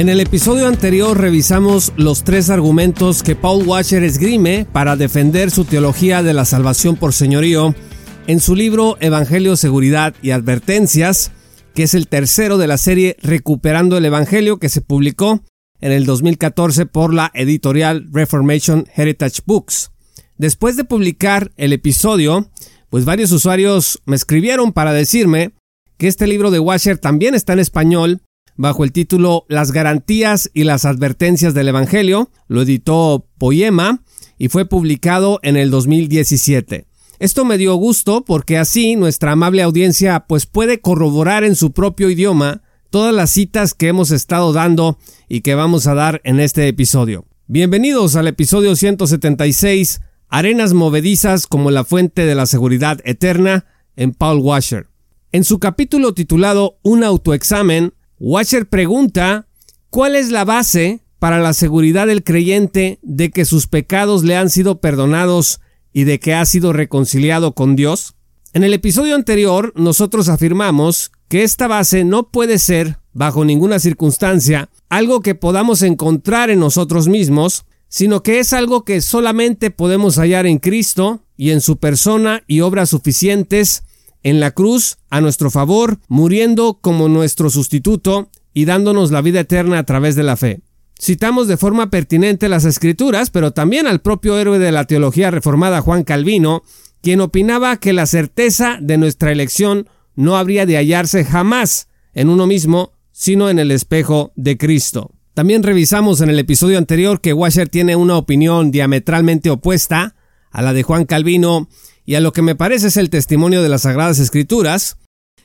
En el episodio anterior revisamos los tres argumentos que Paul Washer esgrime para defender su teología de la salvación por señorío en su libro Evangelio, Seguridad y Advertencias, que es el tercero de la serie Recuperando el Evangelio que se publicó en el 2014 por la editorial Reformation Heritage Books. Después de publicar el episodio, pues varios usuarios me escribieron para decirme que este libro de Washer también está en español bajo el título Las garantías y las advertencias del Evangelio. Lo editó Poema y fue publicado en el 2017. Esto me dio gusto porque así nuestra amable audiencia pues puede corroborar en su propio idioma todas las citas que hemos estado dando y que vamos a dar en este episodio. Bienvenidos al episodio 176, Arenas movedizas como la fuente de la seguridad eterna en Paul Washer. En su capítulo titulado Un autoexamen, Washer pregunta cuál es la base para la seguridad del creyente de que sus pecados le han sido perdonados y de que ha sido reconciliado con Dios. En el episodio anterior nosotros afirmamos que esta base no puede ser, bajo ninguna circunstancia, algo que podamos encontrar en nosotros mismos, sino que es algo que solamente podemos hallar en Cristo y en su persona y obras suficientes en la cruz a nuestro favor, muriendo como nuestro sustituto y dándonos la vida eterna a través de la fe. Citamos de forma pertinente las escrituras, pero también al propio héroe de la teología reformada Juan Calvino, quien opinaba que la certeza de nuestra elección no habría de hallarse jamás en uno mismo, sino en el espejo de Cristo. También revisamos en el episodio anterior que Washer tiene una opinión diametralmente opuesta a la de Juan Calvino y a lo que me parece es el testimonio de las Sagradas Escrituras,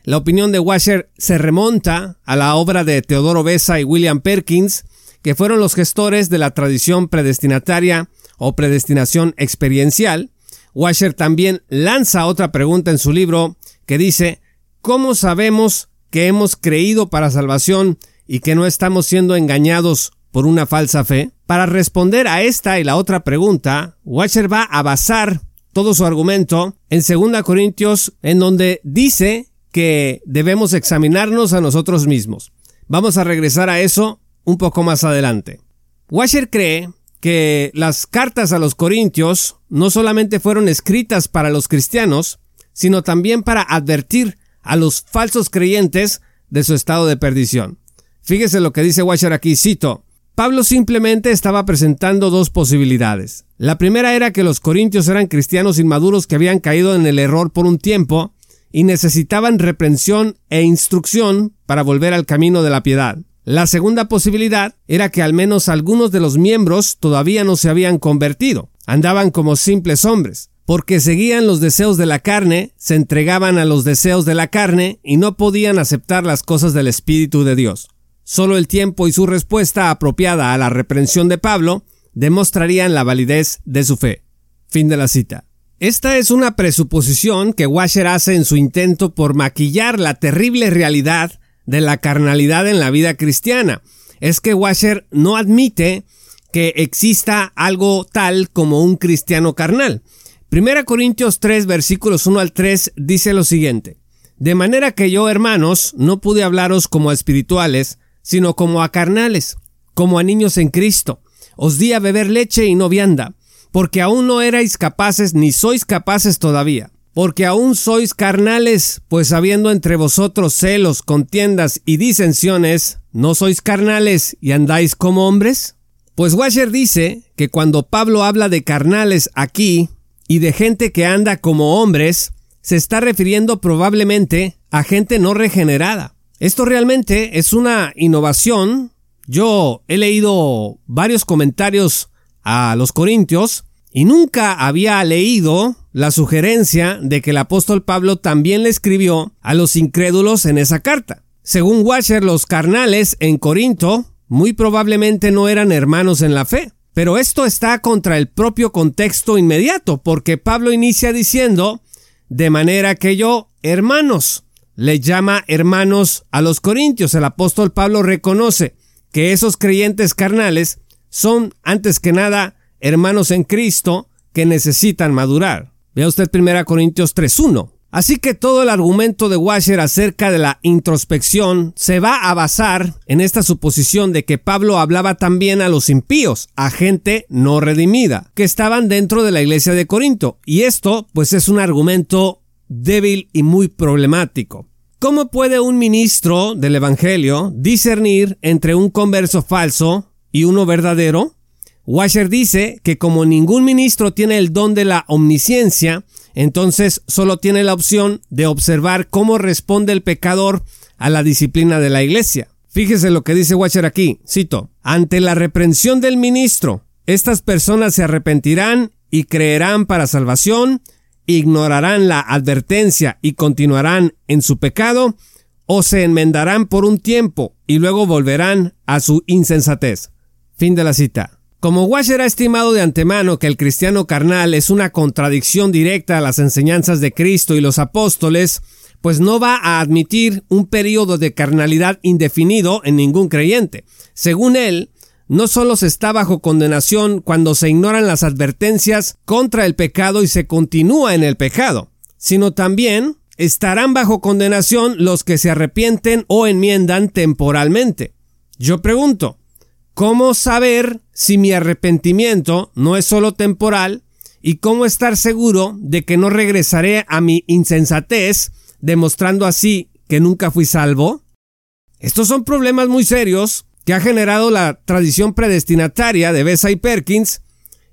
la opinión de Washer se remonta a la obra de Teodoro Besa y William Perkins, que fueron los gestores de la tradición predestinataria o predestinación experiencial. Washer también lanza otra pregunta en su libro que dice, ¿cómo sabemos que hemos creído para salvación y que no estamos siendo engañados por una falsa fe? Para responder a esta y la otra pregunta, Washer va a basar todo su argumento en 2 Corintios, en donde dice que debemos examinarnos a nosotros mismos. Vamos a regresar a eso un poco más adelante. Washer cree que las cartas a los Corintios no solamente fueron escritas para los cristianos, sino también para advertir a los falsos creyentes de su estado de perdición. Fíjese lo que dice Washer aquí, cito, Pablo simplemente estaba presentando dos posibilidades. La primera era que los corintios eran cristianos inmaduros que habían caído en el error por un tiempo y necesitaban reprensión e instrucción para volver al camino de la piedad. La segunda posibilidad era que al menos algunos de los miembros todavía no se habían convertido, andaban como simples hombres, porque seguían los deseos de la carne, se entregaban a los deseos de la carne y no podían aceptar las cosas del Espíritu de Dios. Solo el tiempo y su respuesta apropiada a la reprensión de Pablo demostrarían la validez de su fe. Fin de la cita. Esta es una presuposición que Washer hace en su intento por maquillar la terrible realidad de la carnalidad en la vida cristiana. Es que Washer no admite que exista algo tal como un cristiano carnal. Primera Corintios 3 versículos 1 al 3 dice lo siguiente. De manera que yo, hermanos, no pude hablaros como espirituales, sino como a carnales, como a niños en Cristo. Os di a beber leche y no vianda, porque aún no erais capaces ni sois capaces todavía, porque aún sois carnales, pues habiendo entre vosotros celos, contiendas y disensiones, ¿no sois carnales y andáis como hombres? Pues Washer dice que cuando Pablo habla de carnales aquí y de gente que anda como hombres, se está refiriendo probablemente a gente no regenerada. Esto realmente es una innovación. Yo he leído varios comentarios a los corintios y nunca había leído la sugerencia de que el apóstol Pablo también le escribió a los incrédulos en esa carta. Según Washer, los carnales en Corinto muy probablemente no eran hermanos en la fe. Pero esto está contra el propio contexto inmediato, porque Pablo inicia diciendo, de manera que yo, hermanos, le llama hermanos a los corintios. El apóstol Pablo reconoce que esos creyentes carnales son, antes que nada, hermanos en Cristo que necesitan madurar. Vea usted 1 Corintios 3.1. Así que todo el argumento de Washer acerca de la introspección se va a basar en esta suposición de que Pablo hablaba también a los impíos, a gente no redimida, que estaban dentro de la iglesia de Corinto. Y esto, pues, es un argumento débil y muy problemático. ¿Cómo puede un ministro del Evangelio discernir entre un converso falso y uno verdadero? Washer dice que como ningún ministro tiene el don de la omnisciencia, entonces solo tiene la opción de observar cómo responde el pecador a la disciplina de la iglesia. Fíjese lo que dice Washer aquí, cito, ante la reprensión del ministro, estas personas se arrepentirán y creerán para salvación, ignorarán la advertencia y continuarán en su pecado, o se enmendarán por un tiempo y luego volverán a su insensatez. Fin de la cita. Como Washer ha estimado de antemano que el cristiano carnal es una contradicción directa a las enseñanzas de Cristo y los apóstoles, pues no va a admitir un periodo de carnalidad indefinido en ningún creyente. Según él, no solo se está bajo condenación cuando se ignoran las advertencias contra el pecado y se continúa en el pecado, sino también estarán bajo condenación los que se arrepienten o enmiendan temporalmente. Yo pregunto, ¿Cómo saber si mi arrepentimiento no es solo temporal? ¿Y cómo estar seguro de que no regresaré a mi insensatez, demostrando así que nunca fui salvo? Estos son problemas muy serios que ha generado la tradición predestinataria de Bessa y Perkins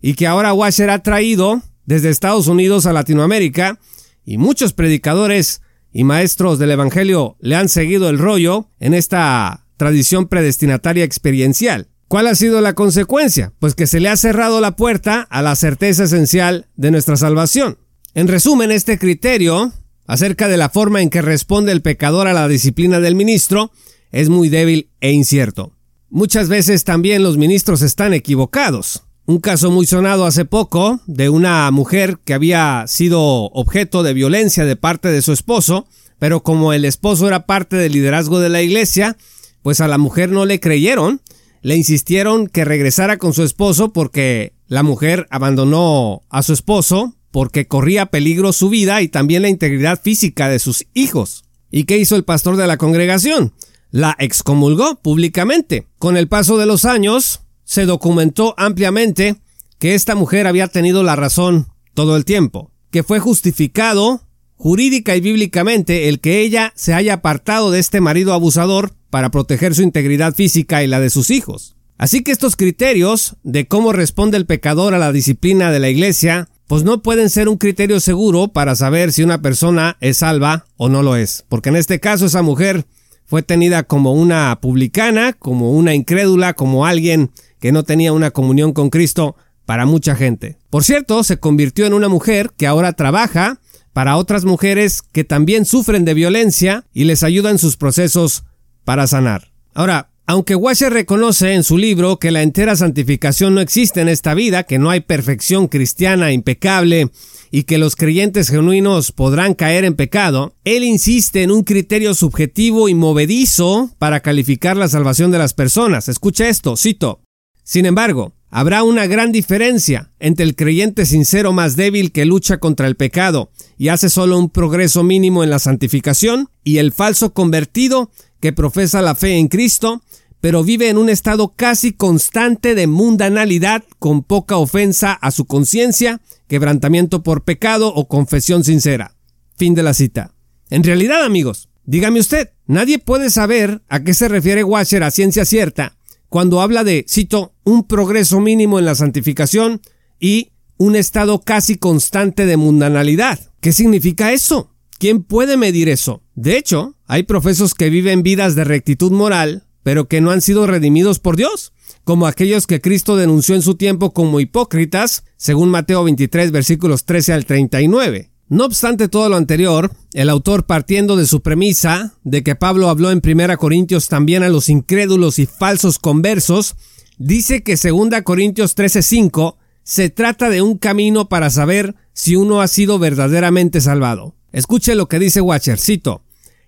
y que ahora Washer ha traído desde Estados Unidos a Latinoamérica y muchos predicadores y maestros del Evangelio le han seguido el rollo en esta tradición predestinataria experiencial. ¿Cuál ha sido la consecuencia? Pues que se le ha cerrado la puerta a la certeza esencial de nuestra salvación. En resumen, este criterio acerca de la forma en que responde el pecador a la disciplina del ministro es muy débil e incierto. Muchas veces también los ministros están equivocados. Un caso muy sonado hace poco de una mujer que había sido objeto de violencia de parte de su esposo, pero como el esposo era parte del liderazgo de la iglesia, pues a la mujer no le creyeron le insistieron que regresara con su esposo porque la mujer abandonó a su esposo porque corría peligro su vida y también la integridad física de sus hijos. ¿Y qué hizo el pastor de la congregación? La excomulgó públicamente. Con el paso de los años, se documentó ampliamente que esta mujer había tenido la razón todo el tiempo, que fue justificado jurídica y bíblicamente el que ella se haya apartado de este marido abusador para proteger su integridad física y la de sus hijos. Así que estos criterios de cómo responde el pecador a la disciplina de la iglesia, pues no pueden ser un criterio seguro para saber si una persona es salva o no lo es, porque en este caso esa mujer fue tenida como una publicana, como una incrédula, como alguien que no tenía una comunión con Cristo para mucha gente. Por cierto, se convirtió en una mujer que ahora trabaja para otras mujeres que también sufren de violencia y les ayuda en sus procesos para sanar. Ahora, aunque Washer reconoce en su libro que la entera santificación no existe en esta vida, que no hay perfección cristiana impecable y que los creyentes genuinos podrán caer en pecado, él insiste en un criterio subjetivo y movedizo para calificar la salvación de las personas. Escucha esto, cito. Sin embargo, habrá una gran diferencia entre el creyente sincero más débil que lucha contra el pecado y hace solo un progreso mínimo en la santificación y el falso convertido que profesa la fe en Cristo, pero vive en un estado casi constante de mundanalidad con poca ofensa a su conciencia, quebrantamiento por pecado o confesión sincera. Fin de la cita. En realidad, amigos, dígame usted, nadie puede saber a qué se refiere Washer a ciencia cierta cuando habla de, cito, un progreso mínimo en la santificación y un estado casi constante de mundanalidad. ¿Qué significa eso? ¿Quién puede medir eso? De hecho, hay profesos que viven vidas de rectitud moral, pero que no han sido redimidos por Dios, como aquellos que Cristo denunció en su tiempo como hipócritas, según Mateo 23 versículos 13 al 39. No obstante todo lo anterior, el autor partiendo de su premisa de que Pablo habló en 1 Corintios también a los incrédulos y falsos conversos, dice que 2 Corintios 13:5 se trata de un camino para saber si uno ha sido verdaderamente salvado. Escuche lo que dice Watcher, cito,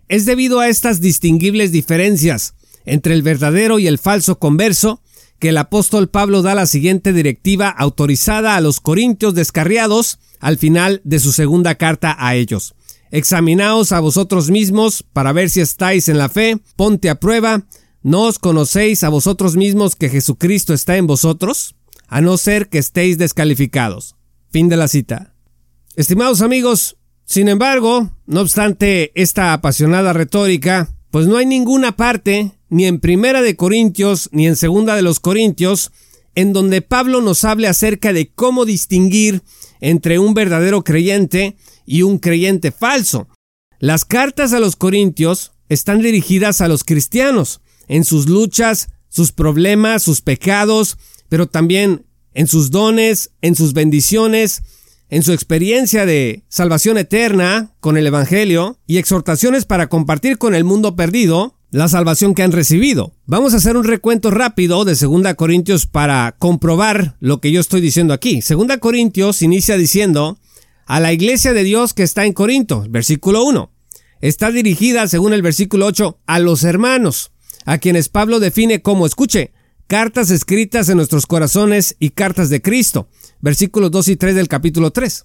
es debido a estas distinguibles diferencias entre el verdadero y el falso converso que el apóstol Pablo da la siguiente directiva autorizada a los corintios descarriados al final de su segunda carta a ellos. Examinaos a vosotros mismos para ver si estáis en la fe, ponte a prueba, ¿no os conocéis a vosotros mismos que Jesucristo está en vosotros? A no ser que estéis descalificados. Fin de la cita. Estimados amigos, sin embargo, no obstante esta apasionada retórica, pues no hay ninguna parte, ni en Primera de Corintios, ni en Segunda de los Corintios, en donde Pablo nos hable acerca de cómo distinguir entre un verdadero creyente y un creyente falso. Las cartas a los corintios están dirigidas a los cristianos, en sus luchas, sus problemas, sus pecados, pero también en sus dones, en sus bendiciones, en su experiencia de salvación eterna con el Evangelio y exhortaciones para compartir con el mundo perdido la salvación que han recibido. Vamos a hacer un recuento rápido de 2 Corintios para comprobar lo que yo estoy diciendo aquí. 2 Corintios inicia diciendo a la iglesia de Dios que está en Corinto, versículo 1. Está dirigida, según el versículo 8, a los hermanos, a quienes Pablo define como, escuche, cartas escritas en nuestros corazones y cartas de Cristo, versículos 2 y 3 del capítulo 3.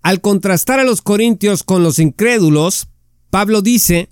Al contrastar a los corintios con los incrédulos, Pablo dice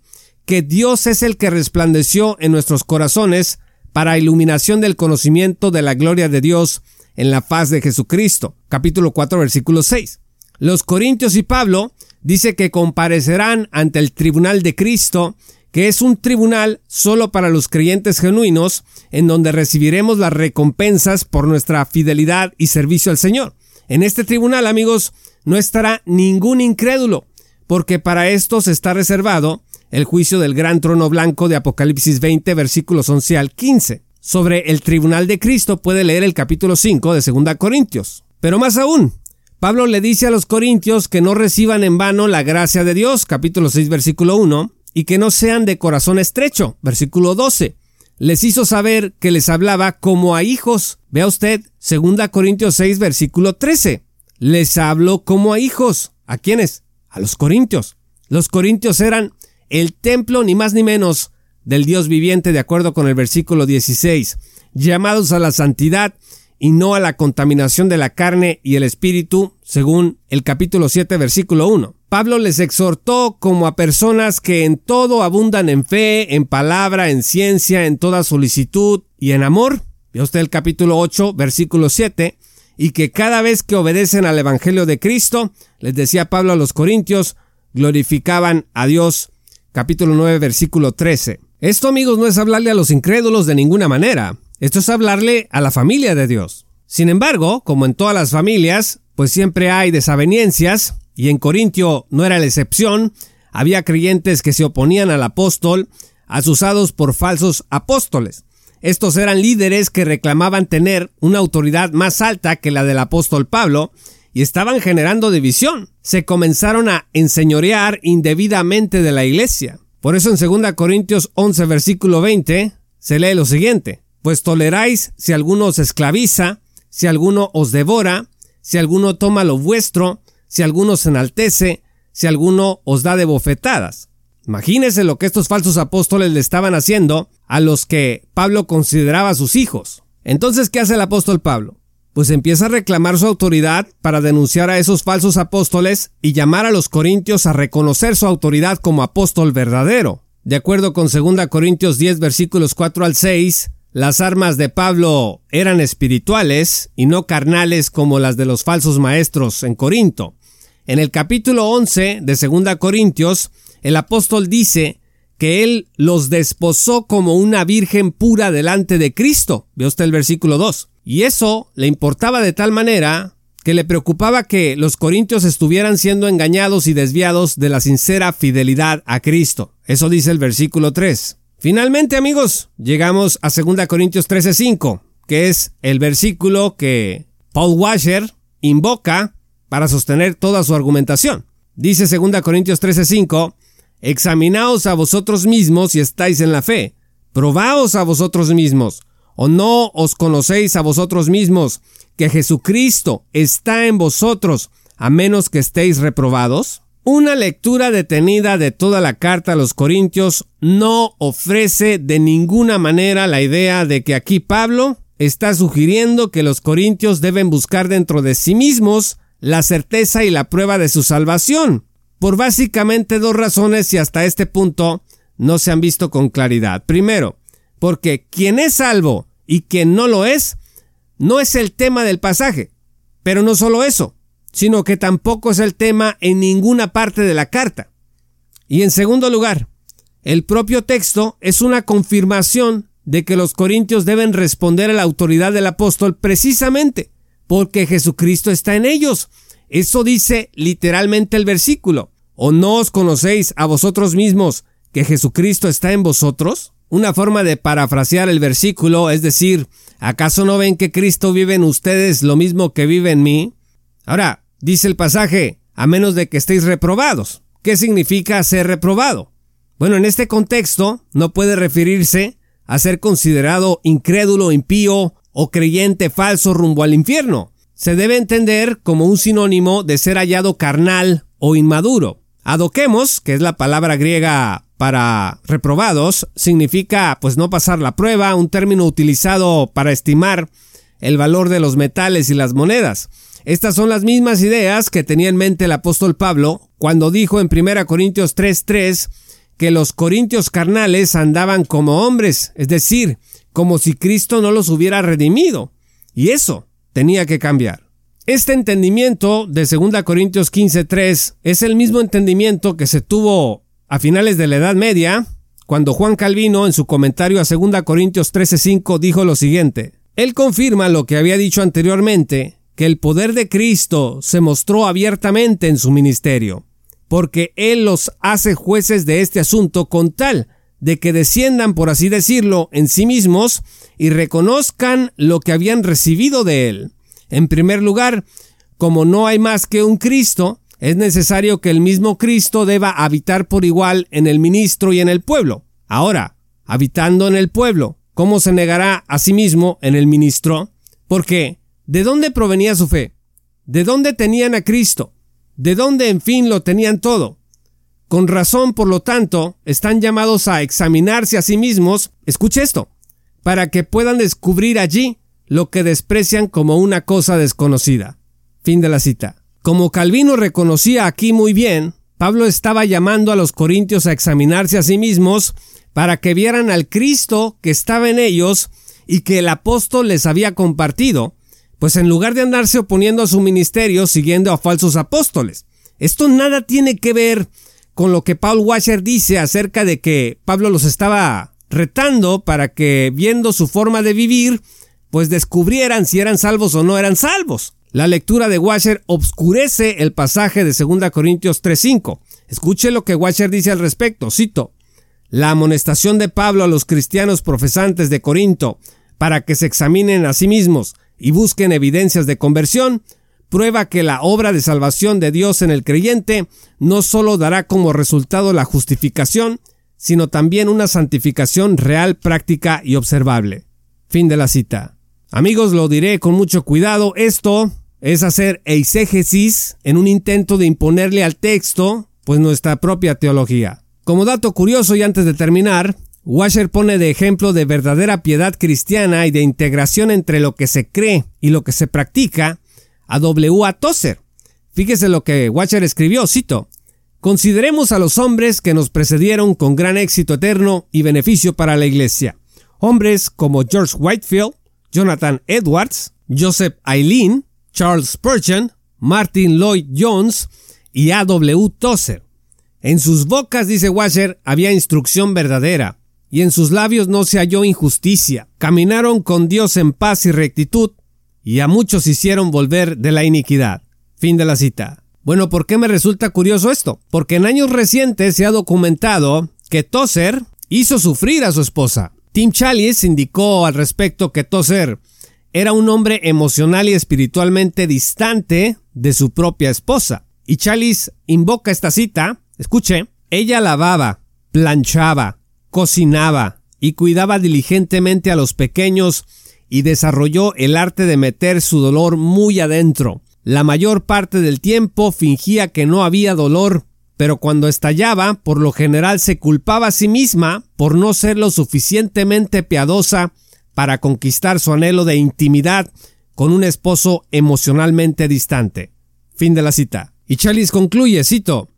que Dios es el que resplandeció en nuestros corazones para iluminación del conocimiento de la gloria de Dios en la faz de Jesucristo. Capítulo 4, versículo 6. Los Corintios y Pablo dice que comparecerán ante el tribunal de Cristo, que es un tribunal solo para los creyentes genuinos, en donde recibiremos las recompensas por nuestra fidelidad y servicio al Señor. En este tribunal, amigos, no estará ningún incrédulo, porque para estos está reservado el juicio del gran trono blanco de Apocalipsis 20 versículos 11 al 15. Sobre el tribunal de Cristo puede leer el capítulo 5 de 2 Corintios. Pero más aún, Pablo le dice a los corintios que no reciban en vano la gracia de Dios, capítulo 6 versículo 1, y que no sean de corazón estrecho, versículo 12. Les hizo saber que les hablaba como a hijos. Vea usted 2 Corintios 6 versículo 13. Les habló como a hijos. ¿A quiénes? A los corintios. Los corintios eran el templo ni más ni menos del Dios viviente de acuerdo con el versículo 16, llamados a la santidad y no a la contaminación de la carne y el espíritu, según el capítulo 7, versículo 1. Pablo les exhortó como a personas que en todo abundan en fe, en palabra, en ciencia, en toda solicitud y en amor. Ve usted el capítulo 8, versículo 7, y que cada vez que obedecen al Evangelio de Cristo, les decía Pablo a los Corintios, glorificaban a Dios capítulo 9, versículo 13. Esto, amigos, no es hablarle a los incrédulos de ninguna manera. Esto es hablarle a la familia de Dios. Sin embargo, como en todas las familias, pues siempre hay desavenencias, y en Corintio no era la excepción, había creyentes que se oponían al apóstol, asusados por falsos apóstoles. Estos eran líderes que reclamaban tener una autoridad más alta que la del apóstol Pablo, y estaban generando división. Se comenzaron a enseñorear indebidamente de la iglesia. Por eso en 2 Corintios 11 versículo 20 se lee lo siguiente. Pues toleráis si alguno os esclaviza, si alguno os devora, si alguno toma lo vuestro, si alguno se enaltece, si alguno os da de bofetadas. Imagínense lo que estos falsos apóstoles le estaban haciendo a los que Pablo consideraba sus hijos. Entonces, ¿qué hace el apóstol Pablo? Pues empieza a reclamar su autoridad para denunciar a esos falsos apóstoles y llamar a los corintios a reconocer su autoridad como apóstol verdadero. De acuerdo con 2 Corintios 10 versículos 4 al 6, las armas de Pablo eran espirituales y no carnales como las de los falsos maestros en Corinto. En el capítulo 11 de 2 Corintios, el apóstol dice que él los desposó como una virgen pura delante de Cristo. Ve usted el versículo 2. Y eso le importaba de tal manera que le preocupaba que los corintios estuvieran siendo engañados y desviados de la sincera fidelidad a Cristo. Eso dice el versículo 3. Finalmente, amigos, llegamos a 2 Corintios 13:5, que es el versículo que Paul Washer invoca para sostener toda su argumentación. Dice 2 Corintios 13:5, examinaos a vosotros mismos si estáis en la fe, probaos a vosotros mismos, o no os conocéis a vosotros mismos, que Jesucristo está en vosotros, a menos que estéis reprobados? Una lectura detenida de toda la carta a los Corintios no ofrece de ninguna manera la idea de que aquí Pablo está sugiriendo que los Corintios deben buscar dentro de sí mismos la certeza y la prueba de su salvación, por básicamente dos razones y hasta este punto no se han visto con claridad. Primero, porque quien es salvo y quien no lo es, no es el tema del pasaje. Pero no solo eso, sino que tampoco es el tema en ninguna parte de la carta. Y en segundo lugar, el propio texto es una confirmación de que los corintios deben responder a la autoridad del apóstol precisamente porque Jesucristo está en ellos. Eso dice literalmente el versículo. ¿O no os conocéis a vosotros mismos que Jesucristo está en vosotros? Una forma de parafrasear el versículo es decir, ¿acaso no ven que Cristo vive en ustedes lo mismo que vive en mí? Ahora, dice el pasaje, a menos de que estéis reprobados. ¿Qué significa ser reprobado? Bueno, en este contexto no puede referirse a ser considerado incrédulo, impío o creyente falso rumbo al infierno. Se debe entender como un sinónimo de ser hallado carnal o inmaduro. Adoquemos, que es la palabra griega para reprobados, significa pues no pasar la prueba, un término utilizado para estimar el valor de los metales y las monedas. Estas son las mismas ideas que tenía en mente el apóstol Pablo cuando dijo en 1 Corintios 3:3 que los corintios carnales andaban como hombres, es decir, como si Cristo no los hubiera redimido. Y eso tenía que cambiar. Este entendimiento de 2 Corintios 15:3 es el mismo entendimiento que se tuvo a finales de la Edad Media, cuando Juan Calvino en su comentario a 2 Corintios 13:5 dijo lo siguiente: Él confirma lo que había dicho anteriormente, que el poder de Cristo se mostró abiertamente en su ministerio, porque Él los hace jueces de este asunto con tal de que desciendan, por así decirlo, en sí mismos y reconozcan lo que habían recibido de Él. En primer lugar, como no hay más que un Cristo, es necesario que el mismo Cristo deba habitar por igual en el ministro y en el pueblo. Ahora, habitando en el pueblo, ¿cómo se negará a sí mismo en el ministro? Porque ¿De dónde provenía su fe? ¿De dónde tenían a Cristo? ¿De dónde, en fin, lo tenían todo? Con razón, por lo tanto, están llamados a examinarse a sí mismos, escuche esto, para que puedan descubrir allí lo que desprecian como una cosa desconocida. Fin de la cita. Como Calvino reconocía aquí muy bien, Pablo estaba llamando a los corintios a examinarse a sí mismos para que vieran al Cristo que estaba en ellos y que el apóstol les había compartido, pues en lugar de andarse oponiendo a su ministerio siguiendo a falsos apóstoles. Esto nada tiene que ver con lo que Paul Washer dice acerca de que Pablo los estaba retando para que, viendo su forma de vivir, pues descubrieran si eran salvos o no eran salvos. La lectura de Washer obscurece el pasaje de 2 Corintios 3.5. Escuche lo que Washer dice al respecto, cito. La amonestación de Pablo a los cristianos profesantes de Corinto para que se examinen a sí mismos y busquen evidencias de conversión, prueba que la obra de salvación de Dios en el creyente no sólo dará como resultado la justificación, sino también una santificación real, práctica y observable. Fin de la cita. Amigos, lo diré con mucho cuidado, esto es hacer eisegesis en un intento de imponerle al texto, pues nuestra propia teología. Como dato curioso y antes de terminar, Washer pone de ejemplo de verdadera piedad cristiana y de integración entre lo que se cree y lo que se practica a W. A. Tozer. Fíjese lo que Washer escribió, cito. Consideremos a los hombres que nos precedieron con gran éxito eterno y beneficio para la iglesia. Hombres como George Whitefield, Jonathan Edwards, Joseph Eileen, Charles Spurgeon, Martin Lloyd Jones y A. W. Tozer. En sus bocas, dice Washer, había instrucción verdadera, y en sus labios no se halló injusticia. Caminaron con Dios en paz y rectitud, y a muchos hicieron volver de la iniquidad. Fin de la cita. Bueno, ¿por qué me resulta curioso esto? Porque en años recientes se ha documentado que Tozer hizo sufrir a su esposa. Tim Chalice indicó al respecto que Tozer era un hombre emocional y espiritualmente distante de su propia esposa. Y Chalice invoca esta cita, escuche, ella lavaba, planchaba, cocinaba y cuidaba diligentemente a los pequeños y desarrolló el arte de meter su dolor muy adentro. La mayor parte del tiempo fingía que no había dolor, pero cuando estallaba, por lo general se culpaba a sí misma por no ser lo suficientemente piadosa para conquistar su anhelo de intimidad con un esposo emocionalmente distante. Fin de la cita. Y Chalice concluye, cito,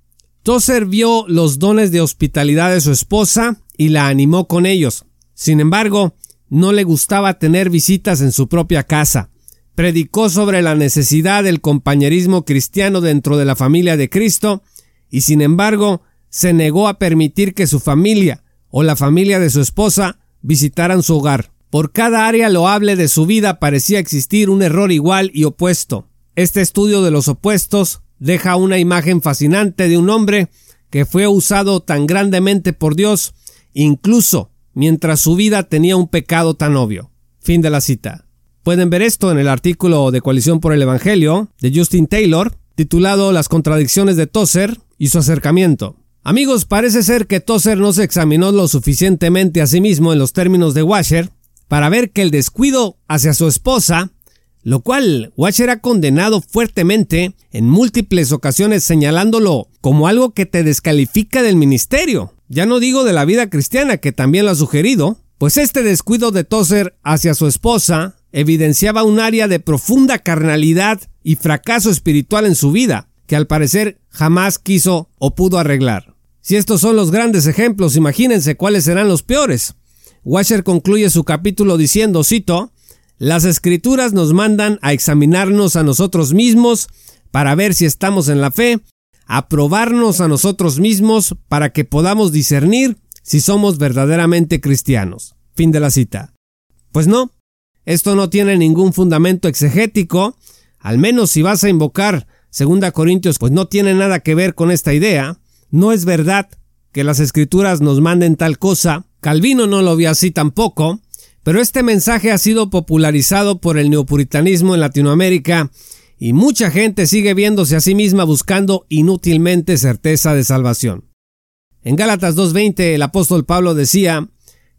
Tozer vio los dones de hospitalidad de su esposa y la animó con ellos. Sin embargo, no le gustaba tener visitas en su propia casa. Predicó sobre la necesidad del compañerismo cristiano dentro de la familia de Cristo y sin embargo se negó a permitir que su familia o la familia de su esposa visitaran su hogar. Por cada área loable de su vida parecía existir un error igual y opuesto. Este estudio de los opuestos deja una imagen fascinante de un hombre que fue usado tan grandemente por Dios, incluso mientras su vida tenía un pecado tan obvio. Fin de la cita. Pueden ver esto en el artículo de Coalición por el Evangelio de Justin Taylor, titulado Las contradicciones de Tozer y su acercamiento. Amigos, parece ser que Tozer no se examinó lo suficientemente a sí mismo en los términos de Washer para ver que el descuido hacia su esposa, lo cual Washer ha condenado fuertemente en múltiples ocasiones señalándolo como algo que te descalifica del ministerio. Ya no digo de la vida cristiana, que también lo ha sugerido, pues este descuido de Tozer hacia su esposa evidenciaba un área de profunda carnalidad y fracaso espiritual en su vida, que al parecer jamás quiso o pudo arreglar. Si estos son los grandes ejemplos, imagínense cuáles serán los peores. Washer concluye su capítulo diciendo, cito, las escrituras nos mandan a examinarnos a nosotros mismos para ver si estamos en la fe a probarnos a nosotros mismos para que podamos discernir si somos verdaderamente cristianos. Fin de la cita. Pues no, esto no tiene ningún fundamento exegético, al menos si vas a invocar 2 Corintios, pues no tiene nada que ver con esta idea. No es verdad que las escrituras nos manden tal cosa. Calvino no lo vio así tampoco. Pero este mensaje ha sido popularizado por el neopuritanismo en Latinoamérica y mucha gente sigue viéndose a sí misma buscando inútilmente certeza de salvación. En Gálatas 2.20 el apóstol Pablo decía,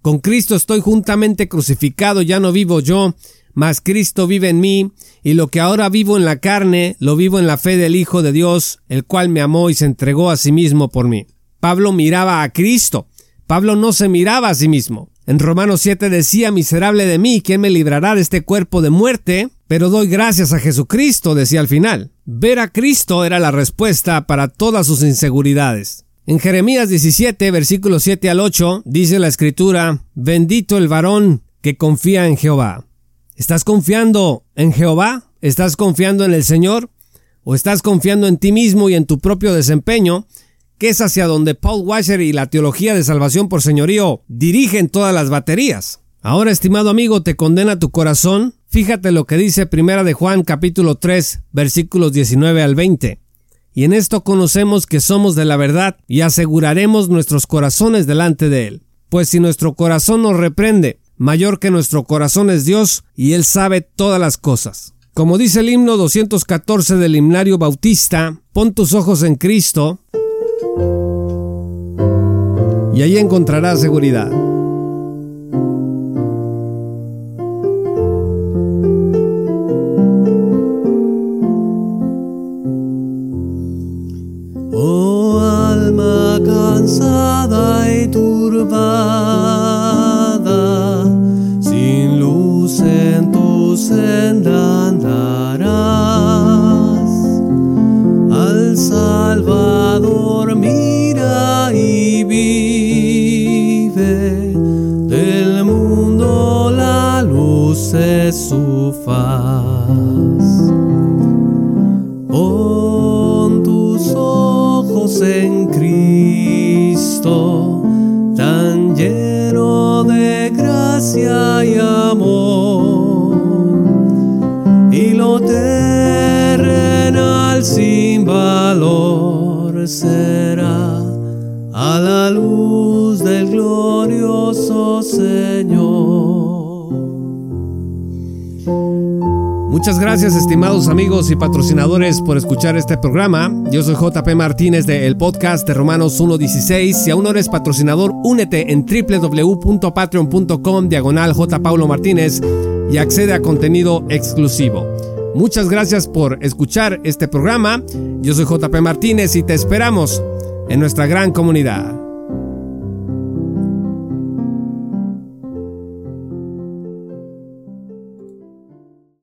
Con Cristo estoy juntamente crucificado, ya no vivo yo, mas Cristo vive en mí, y lo que ahora vivo en la carne, lo vivo en la fe del Hijo de Dios, el cual me amó y se entregó a sí mismo por mí. Pablo miraba a Cristo, Pablo no se miraba a sí mismo. En Romanos 7 decía, miserable de mí, ¿quién me librará de este cuerpo de muerte? Pero doy gracias a Jesucristo, decía al final. Ver a Cristo era la respuesta para todas sus inseguridades. En Jeremías 17, versículos 7 al 8, dice la escritura, bendito el varón que confía en Jehová. ¿Estás confiando en Jehová? ¿Estás confiando en el Señor? ¿O estás confiando en ti mismo y en tu propio desempeño que es hacia donde Paul Washer y la teología de salvación por señorío dirigen todas las baterías. Ahora, estimado amigo, te condena tu corazón. Fíjate lo que dice Primera de Juan capítulo 3, versículos 19 al 20. Y en esto conocemos que somos de la verdad y aseguraremos nuestros corazones delante de Él. Pues si nuestro corazón nos reprende, mayor que nuestro corazón es Dios y Él sabe todas las cosas. Como dice el himno 214 del himnario bautista, pon tus ojos en Cristo, y ahí encontrarás seguridad. Será a la luz del glorioso Señor. Muchas gracias estimados amigos y patrocinadores por escuchar este programa. Yo soy JP Martínez de el podcast de Romanos 1.16. Si aún no eres patrocinador, únete en www.patreon.com diagonal J. Martínez y accede a contenido exclusivo. Muchas gracias por escuchar este programa. Yo soy JP Martínez y te esperamos en nuestra gran comunidad.